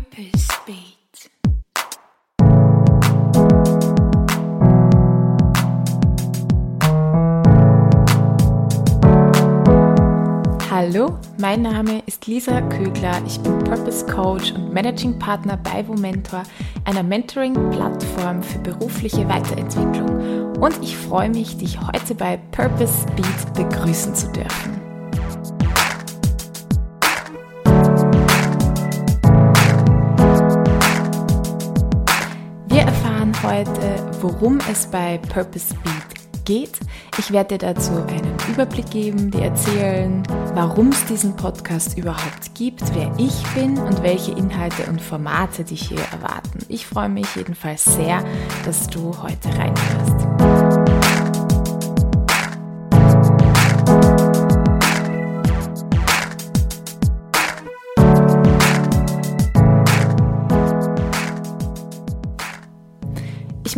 Purpose Beat. Hallo, mein Name ist Lisa Kögler. Ich bin Purpose Coach und Managing Partner bei Womentor, einer Mentoring-Plattform für berufliche Weiterentwicklung. Und ich freue mich, dich heute bei Purpose Beat begrüßen zu dürfen. Heute, worum es bei Purpose Beat geht. Ich werde dir dazu einen Überblick geben, dir erzählen, warum es diesen Podcast überhaupt gibt, wer ich bin und welche Inhalte und Formate dich hier erwarten. Ich freue mich jedenfalls sehr, dass du heute reinhörst.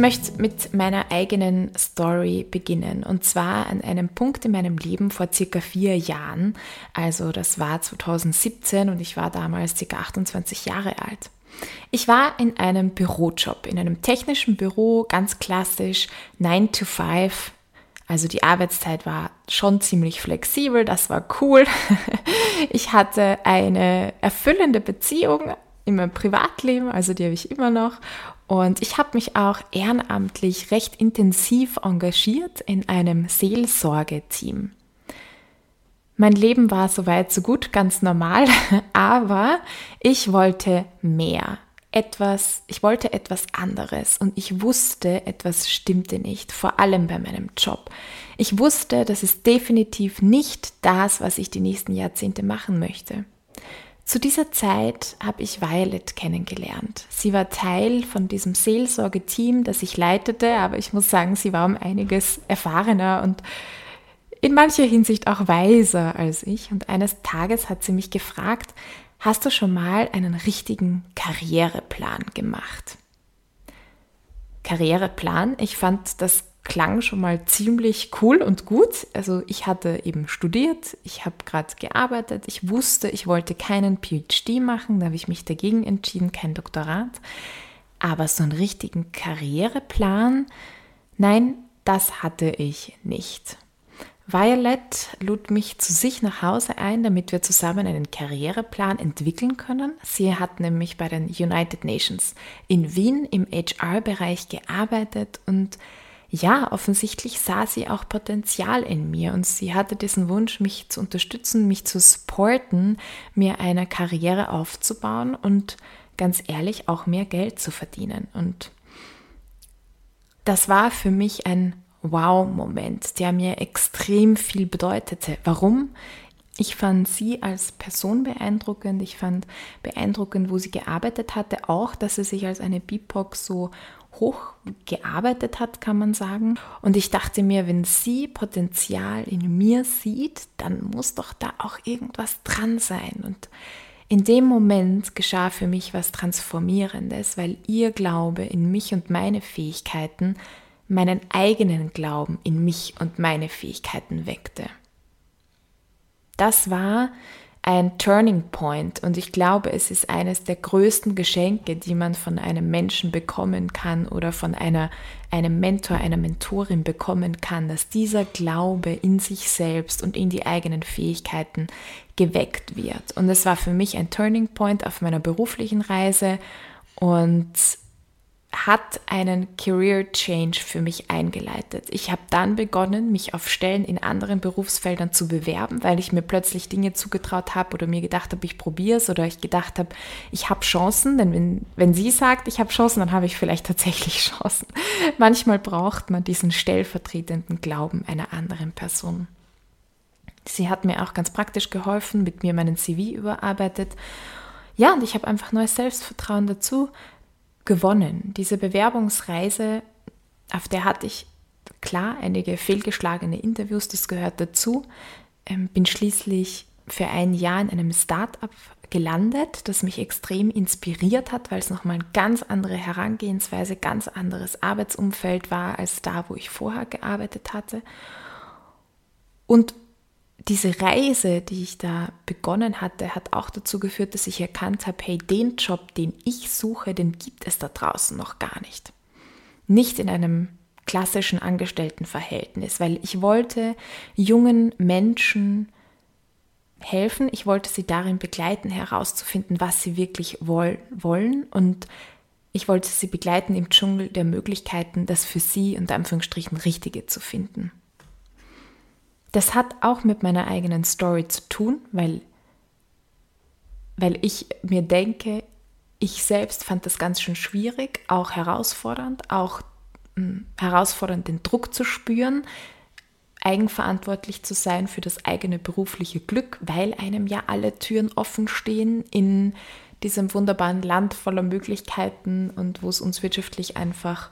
Möchte mit meiner eigenen Story beginnen und zwar an einem Punkt in meinem Leben vor circa vier Jahren. Also das war 2017 und ich war damals circa 28 Jahre alt. Ich war in einem Bürojob, in einem technischen Büro, ganz klassisch 9 to 5. Also die Arbeitszeit war schon ziemlich flexibel, das war cool. Ich hatte eine erfüllende Beziehung in meinem Privatleben, also die habe ich immer noch. Und ich habe mich auch ehrenamtlich recht intensiv engagiert in einem Seelsorgeteam. Mein Leben war soweit so gut, ganz normal, aber ich wollte mehr. Etwas, ich wollte etwas anderes und ich wusste, etwas stimmte nicht, vor allem bei meinem Job. Ich wusste, das ist definitiv nicht das, was ich die nächsten Jahrzehnte machen möchte. Zu dieser Zeit habe ich Violet kennengelernt. Sie war Teil von diesem Seelsorgeteam, das ich leitete, aber ich muss sagen, sie war um einiges erfahrener und in mancher Hinsicht auch weiser als ich. Und eines Tages hat sie mich gefragt, hast du schon mal einen richtigen Karriereplan gemacht? Karriereplan, ich fand das klang schon mal ziemlich cool und gut. Also ich hatte eben studiert, ich habe gerade gearbeitet, ich wusste, ich wollte keinen PhD machen, da habe ich mich dagegen entschieden, kein Doktorat. Aber so einen richtigen Karriereplan, nein, das hatte ich nicht. Violet lud mich zu sich nach Hause ein, damit wir zusammen einen Karriereplan entwickeln können. Sie hat nämlich bei den United Nations in Wien im HR-Bereich gearbeitet und ja, offensichtlich sah sie auch Potenzial in mir und sie hatte diesen Wunsch, mich zu unterstützen, mich zu supporten, mir eine Karriere aufzubauen und ganz ehrlich auch mehr Geld zu verdienen. Und das war für mich ein Wow-Moment, der mir extrem viel bedeutete. Warum? Ich fand sie als Person beeindruckend. Ich fand beeindruckend, wo sie gearbeitet hatte. Auch, dass sie sich als eine BIPOC so hochgearbeitet hat, kann man sagen. Und ich dachte mir, wenn sie Potenzial in mir sieht, dann muss doch da auch irgendwas dran sein. Und in dem Moment geschah für mich was Transformierendes, weil ihr Glaube in mich und meine Fähigkeiten meinen eigenen Glauben in mich und meine Fähigkeiten weckte. Das war ein Turning Point und ich glaube, es ist eines der größten Geschenke, die man von einem Menschen bekommen kann oder von einer, einem Mentor, einer Mentorin bekommen kann, dass dieser Glaube in sich selbst und in die eigenen Fähigkeiten geweckt wird. Und es war für mich ein Turning Point auf meiner beruflichen Reise und hat einen Career Change für mich eingeleitet. Ich habe dann begonnen, mich auf Stellen in anderen Berufsfeldern zu bewerben, weil ich mir plötzlich Dinge zugetraut habe oder mir gedacht habe, ich probiere es oder ich gedacht habe, ich habe Chancen, denn wenn, wenn sie sagt, ich habe Chancen, dann habe ich vielleicht tatsächlich Chancen. Manchmal braucht man diesen stellvertretenden Glauben einer anderen Person. Sie hat mir auch ganz praktisch geholfen, mit mir meinen CV überarbeitet. Ja, und ich habe einfach neues Selbstvertrauen dazu gewonnen. Diese Bewerbungsreise, auf der hatte ich klar einige fehlgeschlagene Interviews, das gehört dazu. Ähm, bin schließlich für ein Jahr in einem Start-up gelandet, das mich extrem inspiriert hat, weil es nochmal eine ganz andere Herangehensweise, ganz anderes Arbeitsumfeld war als da, wo ich vorher gearbeitet hatte. Und diese Reise, die ich da begonnen hatte, hat auch dazu geführt, dass ich erkannt habe, hey, den Job, den ich suche, den gibt es da draußen noch gar nicht. Nicht in einem klassischen Angestelltenverhältnis, weil ich wollte jungen Menschen helfen, ich wollte sie darin begleiten, herauszufinden, was sie wirklich wollen und ich wollte sie begleiten im Dschungel der Möglichkeiten, das für sie und Anführungsstrichen Richtige zu finden. Das hat auch mit meiner eigenen Story zu tun, weil, weil ich mir denke, ich selbst fand das ganz schön schwierig, auch herausfordernd, auch mh, hm, herausfordernd den Druck zu spüren, eigenverantwortlich zu sein für das eigene berufliche Glück, weil einem ja alle Türen offen stehen in diesem wunderbaren Land voller Möglichkeiten und wo es uns wirtschaftlich einfach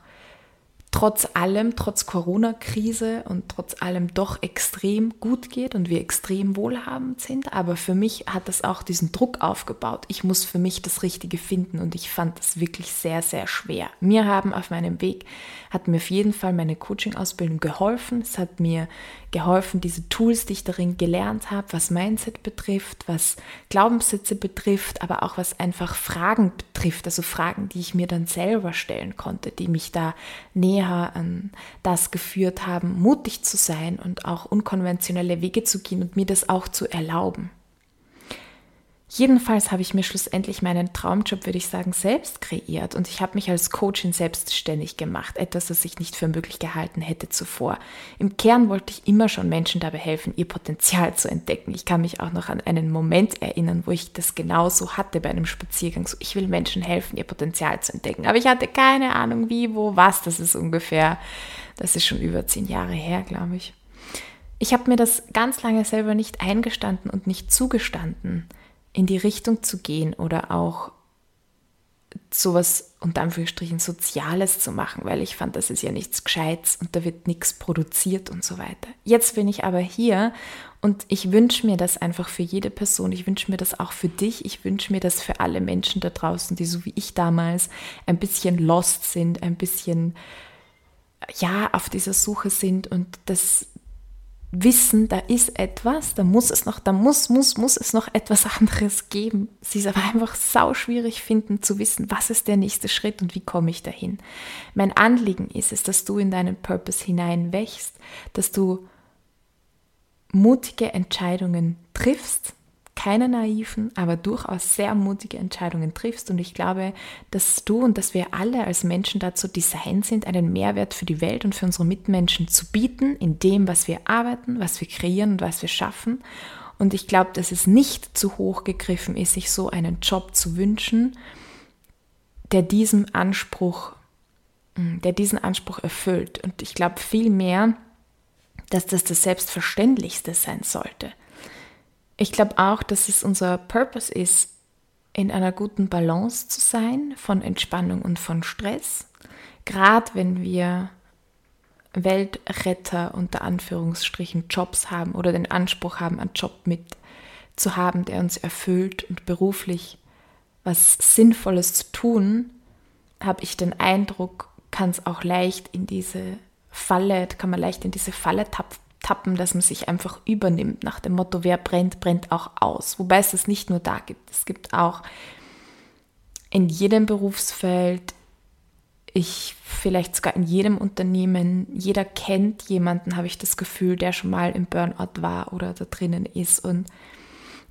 trotz allem, trotz Corona-Krise und trotz allem doch extrem gut geht und wir extrem wohlhabend sind. Aber für mich hat das auch diesen Druck aufgebaut. Ich muss für mich das Richtige finden und ich fand das wirklich sehr, sehr schwer. Mir haben auf meinem Weg, hat mir auf jeden Fall meine Coaching-Ausbildung geholfen. Es hat mir geholfen, diese Tools, die ich darin gelernt habe, was Mindset betrifft, was Glaubenssätze betrifft, aber auch was einfach Fragen betrifft, also Fragen, die ich mir dann selber stellen konnte, die mich da näher an das geführt haben, mutig zu sein und auch unkonventionelle Wege zu gehen und mir das auch zu erlauben. Jedenfalls habe ich mir schlussendlich meinen Traumjob, würde ich sagen, selbst kreiert und ich habe mich als Coachin selbstständig gemacht, etwas, das ich nicht für möglich gehalten hätte zuvor. Im Kern wollte ich immer schon Menschen dabei helfen, ihr Potenzial zu entdecken. Ich kann mich auch noch an einen Moment erinnern, wo ich das genauso hatte bei einem Spaziergang. So, ich will Menschen helfen, ihr Potenzial zu entdecken. Aber ich hatte keine Ahnung, wie, wo, was. Das ist ungefähr, das ist schon über zehn Jahre her, glaube ich. Ich habe mir das ganz lange selber nicht eingestanden und nicht zugestanden in die Richtung zu gehen oder auch sowas unter Anführungsstrichen Soziales zu machen, weil ich fand, das ist ja nichts Gescheites und da wird nichts produziert und so weiter. Jetzt bin ich aber hier und ich wünsche mir das einfach für jede Person. Ich wünsche mir das auch für dich. Ich wünsche mir das für alle Menschen da draußen, die so wie ich damals ein bisschen lost sind, ein bisschen ja auf dieser Suche sind und das wissen, da ist etwas, da muss es noch, da muss, muss, muss es noch etwas anderes geben. Sie ist aber einfach sau schwierig finden zu wissen, was ist der nächste Schritt und wie komme ich dahin. Mein Anliegen ist es, dass du in deinen Purpose hineinwächst, dass du mutige Entscheidungen triffst, keine naiven, aber durchaus sehr mutige Entscheidungen triffst. Und ich glaube, dass du und dass wir alle als Menschen dazu designt sind, einen Mehrwert für die Welt und für unsere Mitmenschen zu bieten, in dem, was wir arbeiten, was wir kreieren und was wir schaffen. Und ich glaube, dass es nicht zu hoch gegriffen ist, sich so einen Job zu wünschen, der diesem Anspruch, hm, der diesen Anspruch erfüllt. Und ich glaube vielmehr, dass das das Selbstverständlichste sein sollte. Ich glaube auch, dass es unser Purpose ist, in einer guten Balance zu sein von Entspannung und von Stress. Gerade wenn wir Weltretter unter Anführungsstrichen Jobs haben oder den Anspruch haben, einen Job mit zu haben, der uns erfüllt und beruflich was Sinnvolles zu tun, habe ich den Eindruck, kann es auch leicht in diese Falle, kann man leicht in diese Falle tapfen tappen, dass man sich einfach übernimmt nach dem Motto, wer brennt, brennt auch aus. Wobei es das nicht nur da gibt. Es gibt auch in jedem Berufsfeld, ich vielleicht sogar in jedem Unternehmen, jeder kennt jemanden, habe ich das Gefühl, der schon mal im Burnout war oder da drinnen ist. Und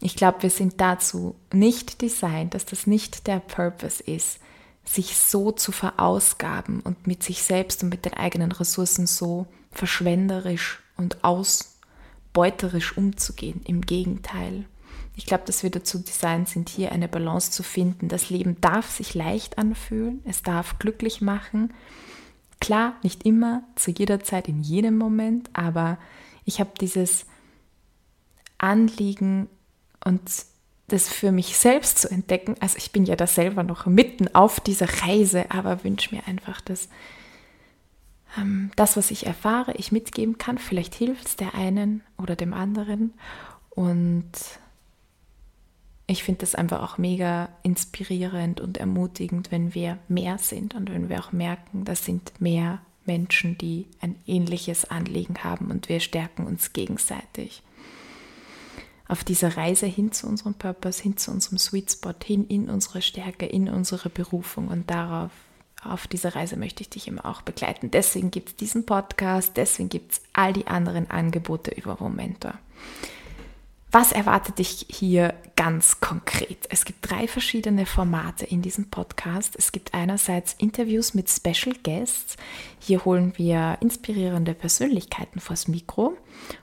ich glaube, wir sind dazu nicht designt, dass das nicht der Purpose ist, sich so zu verausgaben und mit sich selbst und mit den eigenen Ressourcen so verschwenderisch und ausbeuterisch umzugehen. Im Gegenteil. Ich glaube, dass wir dazu designt sind, hier eine Balance zu finden. Das Leben darf sich leicht anfühlen, es darf glücklich machen. Klar, nicht immer, zu jeder Zeit, in jedem Moment, aber ich habe dieses Anliegen und das für mich selbst zu entdecken. Also ich bin ja da selber noch mitten auf dieser Reise, aber wünsche mir einfach, dass das, was ich erfahre, ich mitgeben kann. Vielleicht hilft es der einen oder dem anderen. Und ich finde das einfach auch mega inspirierend und ermutigend, wenn wir mehr sind und wenn wir auch merken, das sind mehr Menschen, die ein ähnliches Anliegen haben und wir stärken uns gegenseitig. auf dieser Reise hin zu unserem Purpose, hin zu unserem Sweet Spot, hin in unsere Stärke, in unsere Berufung und darauf auf dieser Reise möchte ich dich immer auch begleiten. Deswegen gibt es diesen Podcast, deswegen gibt es all die anderen Angebote über Momentor. Was erwartet dich hier ganz konkret? Es gibt drei verschiedene Formate in diesem Podcast. Es gibt einerseits Interviews mit Special Guests. Hier holen wir inspirierende Persönlichkeiten vors Mikro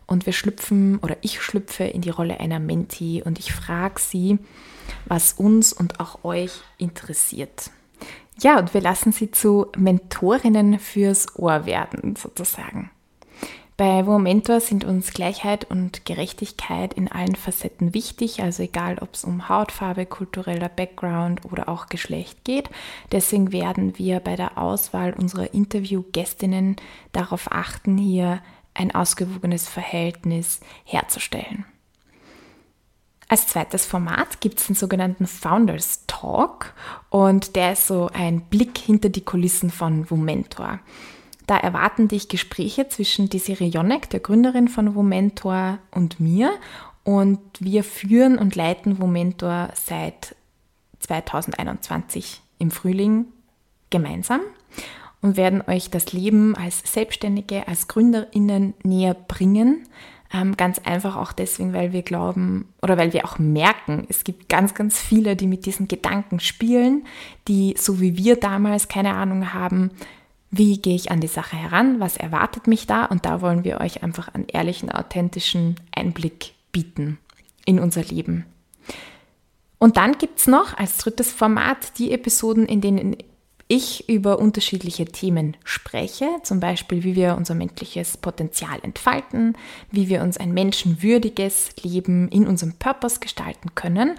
und wir schlüpfen oder ich schlüpfe in die Rolle einer Mentee und ich frage sie, was uns und auch euch interessiert. Ja, und wir lassen sie zu Mentorinnen fürs Ohr werden, sozusagen. Bei Momentor sind uns Gleichheit und Gerechtigkeit in allen Facetten wichtig, also egal ob es um Hautfarbe, kultureller Background oder auch Geschlecht geht. Deswegen werden wir bei der Auswahl unserer Interviewgästinnen darauf achten, hier ein ausgewogenes Verhältnis herzustellen. Als zweites Format gibt es den sogenannten Founders Talk und der ist so ein Blick hinter die Kulissen von Womentor. Da erwarten dich Gespräche zwischen Desiree Jonek, der Gründerin von Womentor, und mir und wir führen und leiten Womentor seit 2021 im Frühling gemeinsam und werden euch das Leben als Selbstständige, als Gründerinnen näher bringen ganz einfach auch deswegen, weil wir glauben oder weil wir auch merken, es gibt ganz, ganz viele, die mit diesen Gedanken spielen, die so wie wir damals keine Ahnung haben, wie gehe ich an die Sache heran, was erwartet mich da und da wollen wir euch einfach einen ehrlichen, authentischen Einblick bieten in unser Leben. Und dann gibt es noch als drittes Format die Episoden, in denen ich über unterschiedliche Themen spreche, zum Beispiel wie wir unser menschliches Potenzial entfalten, wie wir uns ein menschenwürdiges Leben in unserem Purpose gestalten können.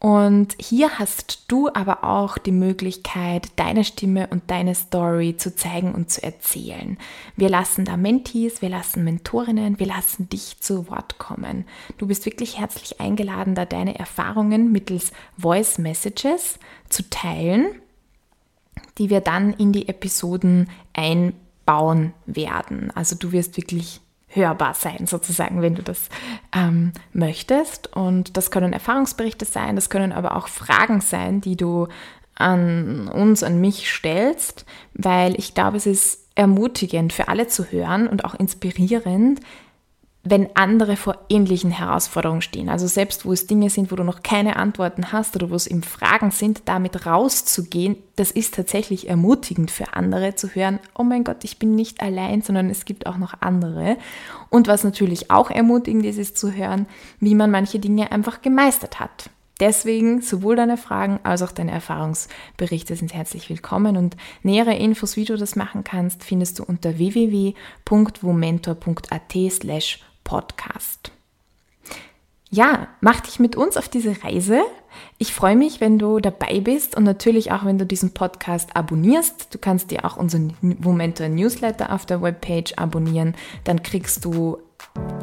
Und hier hast du aber auch die Möglichkeit, deine Stimme und deine Story zu zeigen und zu erzählen. Wir lassen da Mentees, wir lassen Mentorinnen, wir lassen dich zu Wort kommen. Du bist wirklich herzlich eingeladen, da deine Erfahrungen mittels Voice Messages zu teilen die wir dann in die Episoden einbauen werden. Also du wirst wirklich hörbar sein, sozusagen, wenn du das ähm, möchtest. Und das können Erfahrungsberichte sein, das können aber auch Fragen sein, die du an uns, an mich stellst, weil ich glaube, es ist ermutigend für alle zu hören und auch inspirierend, wenn andere vor ähnlichen Herausforderungen stehen. Also selbst wo es Dinge sind, wo du noch keine Antworten hast oder wo es eben Fragen sind, damit rauszugehen, das ist tatsächlich ermutigend für andere zu hören, oh mein Gott, ich bin nicht allein, sondern es gibt auch noch andere. Und was natürlich auch ermutigend ist, ist zu hören, wie man manche Dinge einfach gemeistert hat. Deswegen sowohl deine Fragen als auch deine Erfahrungsberichte sind herzlich willkommen und nähere Infos, wie du das machen kannst, findest du unter www.womentor.at slash Podcast. Ja, mach dich mit uns auf diese Reise. Ich freue mich, wenn du dabei bist und natürlich auch, wenn du diesen Podcast abonnierst. Du kannst dir auch unseren Momentor Newsletter auf der Webpage abonnieren. Dann kriegst du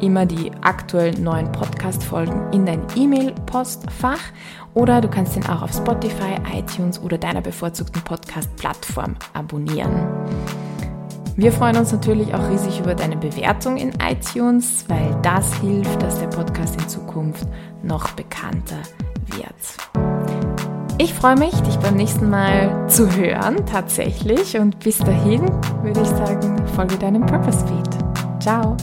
immer die aktuellen neuen Podcast-Folgen in dein E-Mail-Postfach oder du kannst ihn auch auf Spotify, iTunes oder deiner bevorzugten Podcast-Plattform abonnieren. Wir freuen uns natürlich auch riesig über deine Bewertung in iTunes, weil das hilft, dass der Podcast in Zukunft noch bekannter wird. Ich freue mich, dich beim nächsten Mal zu hören, tatsächlich. Und bis dahin würde ich sagen, folge deinem Purpose Feed. Ciao!